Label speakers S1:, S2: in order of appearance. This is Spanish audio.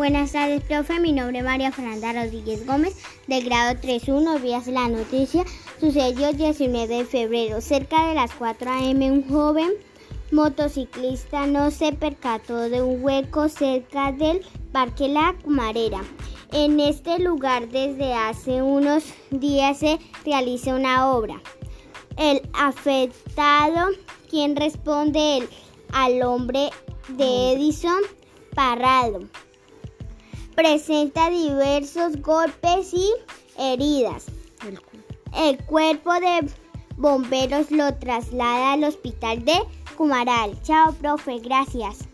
S1: Buenas tardes, profe. Mi nombre es María Fernanda Rodríguez Gómez, del grado 3.1. Vías la noticia. Sucedió el 19 de febrero. Cerca de las 4 a.m., un joven motociclista no se percató de un hueco cerca del Parque La Cumarera. En este lugar desde hace unos días se realiza una obra. El afectado, quien responde el, al hombre de Edison Parrado presenta diversos golpes y heridas. El cuerpo de bomberos lo traslada al hospital de Cumaral. Chao, profe, gracias.